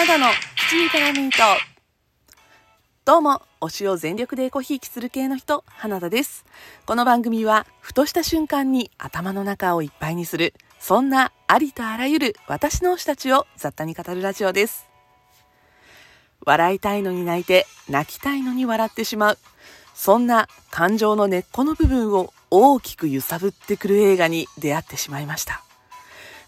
花田の七味からミート。どうも、推しを全力でエコひいきする系の人、花田です。この番組は、ふとした瞬間に頭の中をいっぱいにする、そんなありとあらゆる私の推したちを雑多に語るラジオです。笑いたいのに泣いて、泣きたいのに笑ってしまう。そんな感情の根っこの部分を大きく揺さぶってくる映画に出会ってしまいました。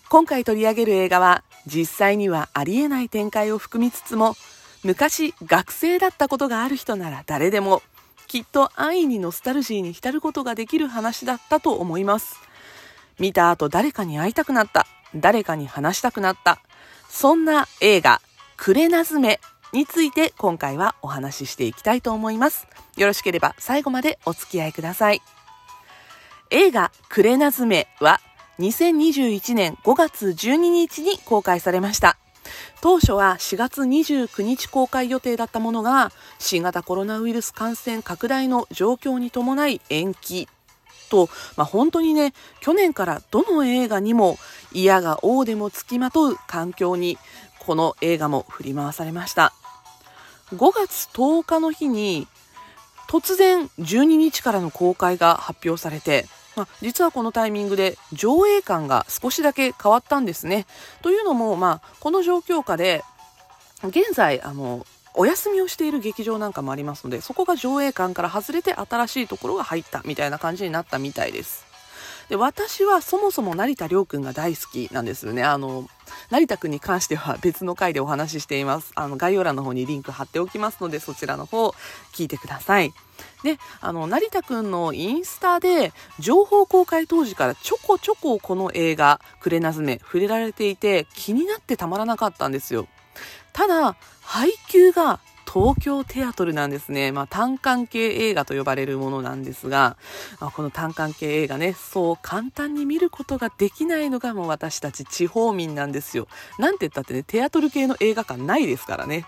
今回取り上げる映画は実際にはありえない展開を含みつつも昔学生だったことがある人なら誰でもきっと安易にノスタルジーに浸ることができる話だったと思います。見た後誰かに会いたくなった誰かに話したくなった。そんな映画「クレナズメ」について今回はお話ししていきたいと思います。よろしければ最後までお付き合いください。映画「クレナズメ」は2021年5月12日に公開されました。当初は4月29日公開予定だったものが新型コロナウイルス感染拡大の状況に伴い延期と、まあ、本当にね去年からどの映画にも嫌が王でもつきまとう環境にこの映画も振り回されました5月10日の日に突然12日からの公開が発表されてまあ、実はこのタイミングで上映感が少しだけ変わったんですね。というのも、まあ、この状況下で、現在、あの、お休みをしている劇場なんかもありますので、そこが上映館から外れて新しいところが入ったみたいな感じになったみたいです。で私はそもそも成田凌君が大好きなんですよね。あの、成田君に関しては別の回でお話ししています。あの、概要欄の方にリンク貼っておきますので、そちらの方聞いてください。で、あの、成田くんのインスタで、情報公開当時からちょこちょここの映画、クレナズメ、触れられていて、気になってたまらなかったんですよ。ただ、配給が東京テアトルなんですね。まあ、単館系映画と呼ばれるものなんですが、まあ、この単館系映画ね、そう簡単に見ることができないのがもう私たち地方民なんですよ。なんて言ったってね、テアトル系の映画館ないですからね。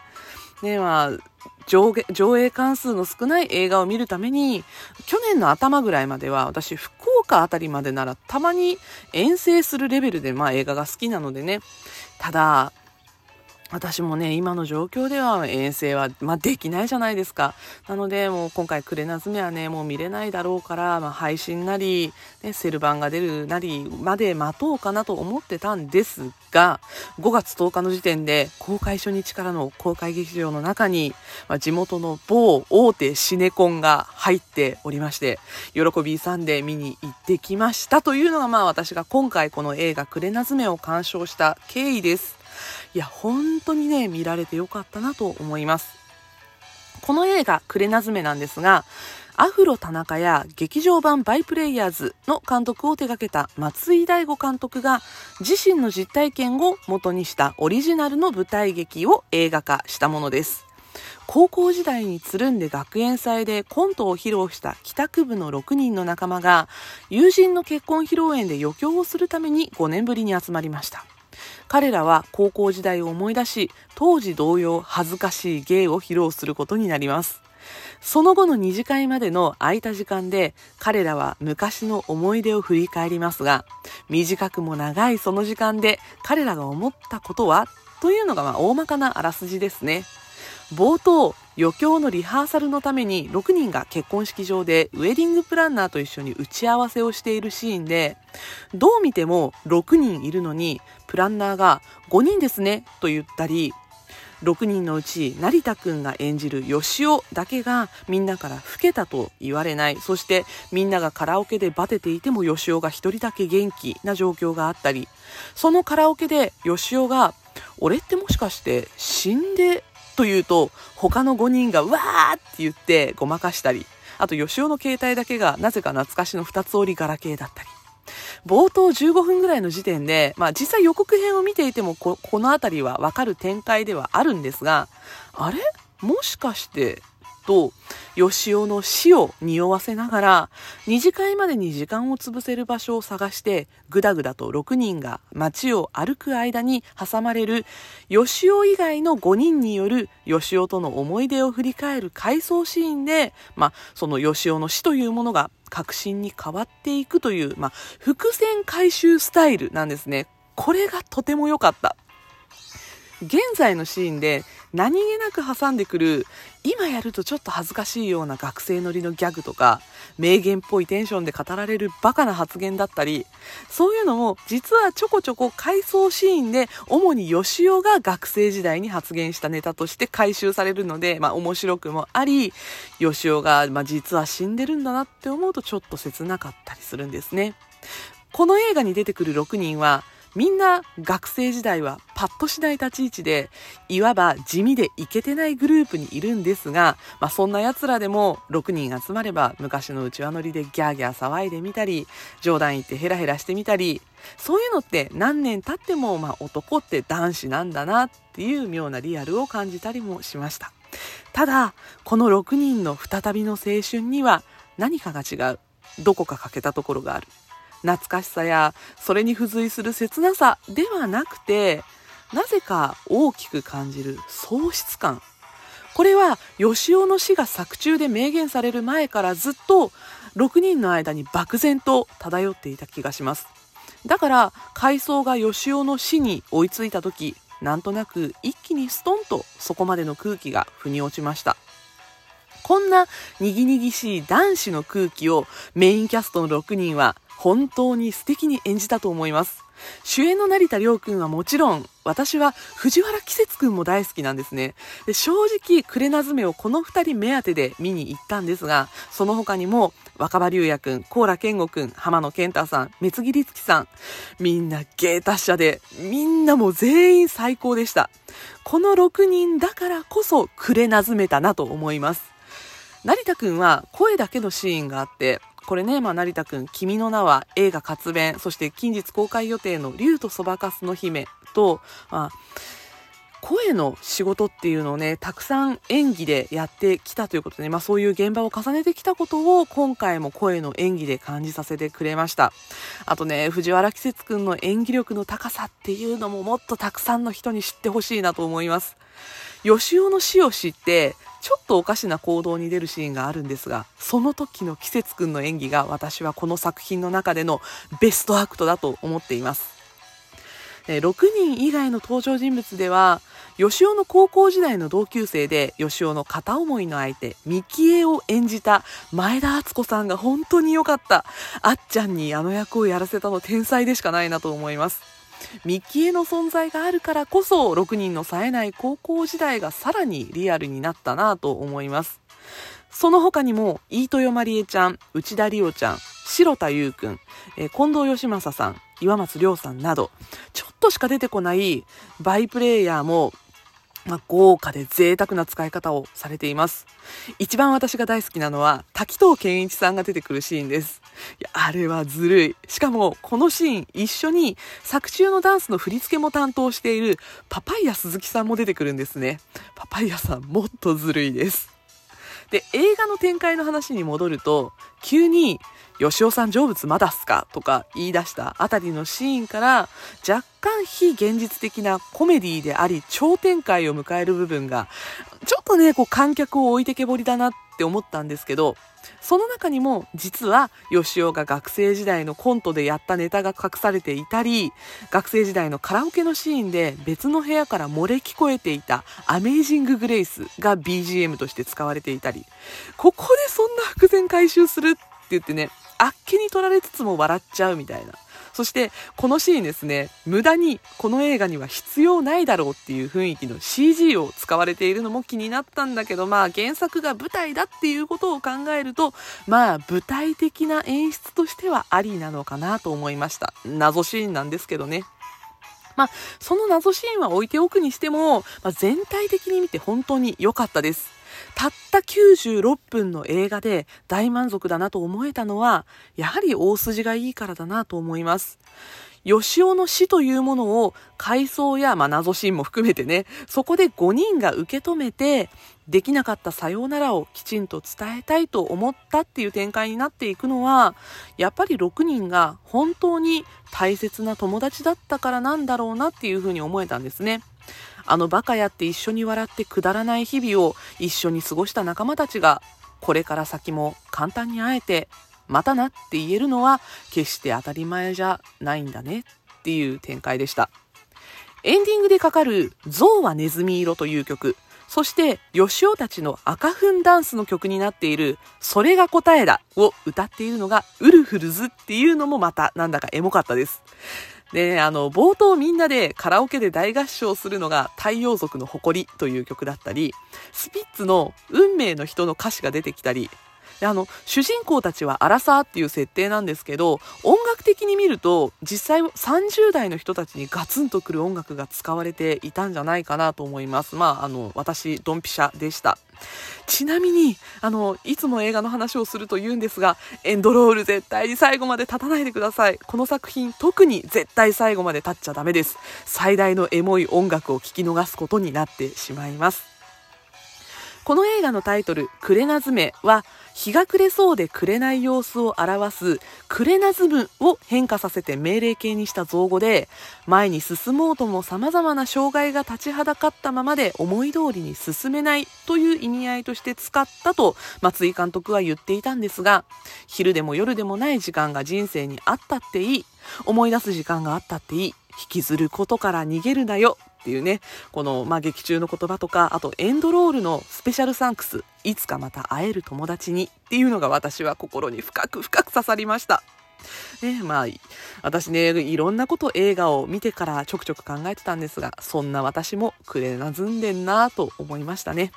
ね、まあ、上映関数の少ない映画を見るために、去年の頭ぐらいまでは私、福岡あたりまでならたまに遠征するレベルでまあ映画が好きなのでね。ただ、私もね、今の状況では遠征は、まあ、できないじゃないですか。なので、もう今回クレナズメはね、もう見れないだろうから、まあ、配信なり、ね、セル版が出るなりまで待とうかなと思ってたんですが、5月10日の時点で公開初日からの公開劇場の中に、まあ、地元の某大手シネコンが入っておりまして、喜びさんで見に行ってきましたというのが、まあ私が今回この映画クレナズメを鑑賞した経緯です。いや、本当にね、見られてよかったなと思います。この映画、クレナズメなんですが、アフロ田中や劇場版バイプレイヤーズの監督を手掛けた松井大吾監督が自身の実体験を元にしたオリジナルの舞台劇を映画化したものです。高校時代につるんで学園祭でコントを披露した帰宅部の6人の仲間が友人の結婚披露宴で余興をするために5年ぶりに集まりました。彼らは高校時代を思い出し、当時同様恥ずかしい芸を披露することになります。その後の二次会までの空いた時間で彼らは昔の思い出を振り返りますが、短くも長いその時間で彼らが思ったことは？というのがま大まかなあらすじですね。冒頭、余興のリハーサルのために6人が結婚式場でウェディングプランナーと一緒に打ち合わせをしているシーンで、どう見ても6人いるのに、プランナーが5人ですねと言ったり、6人のうち成田くんが演じる吉尾だけがみんなから老けたと言われない。そしてみんながカラオケでバテていても吉尾が1人だけ元気な状況があったり。そのカラオケで吉尾が「俺ってもしかして死んでというと、他の5人がわーって言ってごまかしたり、あと、吉尾の携帯だけがなぜか懐かしの2つ折りガラケーだったり。冒頭15分ぐらいの時点で、まあ実際予告編を見ていてもこ、この辺りはわかる展開ではあるんですが、あれ？もしかしてと、吉尾の死を匂わせながら、二次会までに時間を潰せる場所を探して、ぐだぐだと6人が街を歩く間に挟まれる、吉尾以外の5人による吉尾との思い出を振り返る回想シーンで、まあ、その吉尾の死というものが確信に変わっていくという、まあ、伏線回収スタイルなんですね。これがとても良かった。現在のシーンで何気なく挟んでくる今やるとちょっと恥ずかしいような学生乗りのギャグとか名言っぽいテンションで語られるバカな発言だったりそういうのも実はちょこちょこ回想シーンで主に吉尾が学生時代に発言したネタとして回収されるので、まあ、面白くもあり吉尾が、まあ、実は死んでるんだなって思うとちょっと切なかったりするんですね。この映画に出てくる6人はみんな学生時代はパッとしない立ち位置で、いわば地味でイケてないグループにいるんですが、まあ、そんな奴らでも6人集まれば昔のうちわ乗りでギャーギャー騒いでみたり、冗談言ってヘラヘラしてみたり、そういうのって何年経っても、ま、男って男子なんだなっていう妙なリアルを感じたりもしました。ただ、この6人の再びの青春には何かが違う。どこか欠けたところがある。懐かしさやそれに付随する切なさではなくてなぜか大きく感じる喪失感。これは吉尾の死が作中で明言される前からずっと6人の間に漠然と漂っていた気がします。だから階層が吉尾の死に追いついた時なんとなく一気にストンとそこまでの空気が腑に落ちました。こんなにぎにぎしい男子の空気をメインキャストの6人は本当に素敵に演じたと思います。主演の成田凌君はもちろん、私は藤原季節君も大好きなんですね。で正直、クレナズメをこの2人目当てで見に行ったんですが、その他にも、若葉龍也君、高良健吾君、浜野健太さん、三木律樹さん、みんな芸達者で、みんなも全員最高でした。この6人だからこそ、クレナズメたなと思います。成田君は声だけのシーンがあって、これね、まあ、成田くん、君の名は映画活弁、そして近日公開予定の竜とそばかすの姫と、まあ、声の仕事っていうのをね、たくさん演技でやってきたということで、まあそういう現場を重ねてきたことを今回も声の演技で感じさせてくれました。あとね、藤原季節くんの演技力の高さっていうのももっとたくさんの人に知ってほしいなと思います。吉尾の死を知って、ちょっとおかしな行動に出るシーンがあるんですが、その時の季節くんの演技が私はこの作品の中でのベストアクトだと思っています。6人以外の登場人物では、吉尾の高校時代の同級生で、吉尾の片思いの相手、ミキエを演じた前田敦子さんが本当に良かった。あっちゃんにあの役をやらせたの天才でしかないなと思います。ミッキーの存在があるからこそ6人の冴えない高校時代がさらにリアルになったなと思います。その他にも、飯豊まりえちゃん、内田理央ちゃん、白田優くん、近藤義正さん、岩松亮さんなど、ちょっとしか出てこないバイプレイヤーもまあ、豪華で贅沢な使い方をされています。一番私が大好きなのは、滝藤健一さんが出てくるシーンです。いや、あれはずるい。しかも、このシーン一緒に作中のダンスの振り付けも担当しているパパイヤ鈴木さんも出てくるんですね。パパイヤさんもっとずるいです。で、映画の展開の話に戻ると、急に、吉尾さん成仏まだっすか？とか言い出したあたりのシーンから若干非現実的なコメディであり超展開を迎える部分がちょっとね、こう観客を置いてけぼりだなって思ったんですけど、その中にも実は吉尾が学生時代のコントでやったネタが隠されていたり、学生時代のカラオケのシーンで別の部屋から漏れ聞こえていたアメイジング・グレイスが BGM として使われていたり、ここでそんな伏線回収するって言ってね、あっけに取られつつも笑っちゃうみたいな。そして、このシーンですね、無駄にこの映画には必要ないだろうっていう雰囲気の CG を使われているのも気になったんだけど、まあ原作が舞台だっていうことを考えると、まあ舞台的な演出としてはありなのかなと思いました。謎シーンなんですけどね。まあ、その謎シーンは置いておくにしても、まあ、全体的に見て本当に良かったです。たった96分の映画で大満足だなと思えたのは、やはり大筋がいいからだなと思います。吉尾の死というものを回想や、まあ、謎シーンも含めてね、そこで5人が受け止めて、できなかったさようならをきちんと伝えたいと思ったっていう展開になっていくのは、やっぱり6人が本当に大切な友達だったからなんだろうなっていうふうに思えたんですね。あのバカやって一緒に笑ってくだらない日々を一緒に過ごした仲間たちが、これから先も簡単に会えて、またなって言えるのは決して当たり前じゃないんだねっていう展開でした。エンディングでかかる象はネズミ色という曲、そして、吉尾たちの赤粉ダンスの曲になっている、それが答えだを歌っているのが、ウルフルズっていうのもまた、なんだかエモかったです。で、あの、冒頭みんなでカラオケで大合唱するのが太陽族の誇りという曲だったり、スピッツの運命の人の歌詞が出てきたり、であの主人公たちはアラサーっていう設定なんですけど音楽的に見ると実際30代の人たちにガツンとくる音楽が使われていたんじゃないかなと思います。まああの私ドンピシャでした。ちなみにあのいつも映画の話をすると言うんですがエンドロール絶対に最後まで立たないでください。この作品特に絶対最後まで立っちゃダメです。最大のエモい音楽を聴き逃すことになってしまいます。この映画のタイトル、クレナズメは、日が暮れそうで暮れない様子を表す、クレナズムを変化させて命令形にした造語で、前に進もうとも様々な障害が立ちはだかったままで思い通りに進めないという意味合いとして使ったと松井監督は言っていたんですが、昼でも夜でもない時間が人生にあったっていい、思い出す時間があったっていい、引きずることから逃げるなよ。っていうね、この、まあ、劇中の言葉とか、あとエンドロールのスペシャルサンクス、いつかまた会える友達にっていうのが私は心に深く深く刺さりました。ね、まあ、私ね、いろんなこと映画を見てからちょくちょく考えてたんですが、そんな私もくれなずんでんなと思いましたね。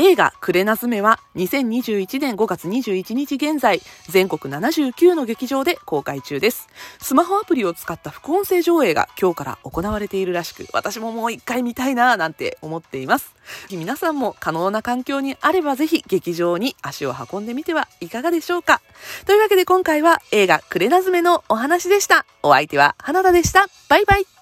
映画クレナズメは2021年5月21日現在全国79の劇場で公開中です。スマホアプリを使った副音声上映が今日から行われているらしく私ももう一回見たいなぁなんて思っています。皆さんも可能な環境にあればぜひ劇場に足を運んでみてはいかがでしょうか。というわけで今回は映画クレナズメのお話でした。お相手は花田でした。バイバイ。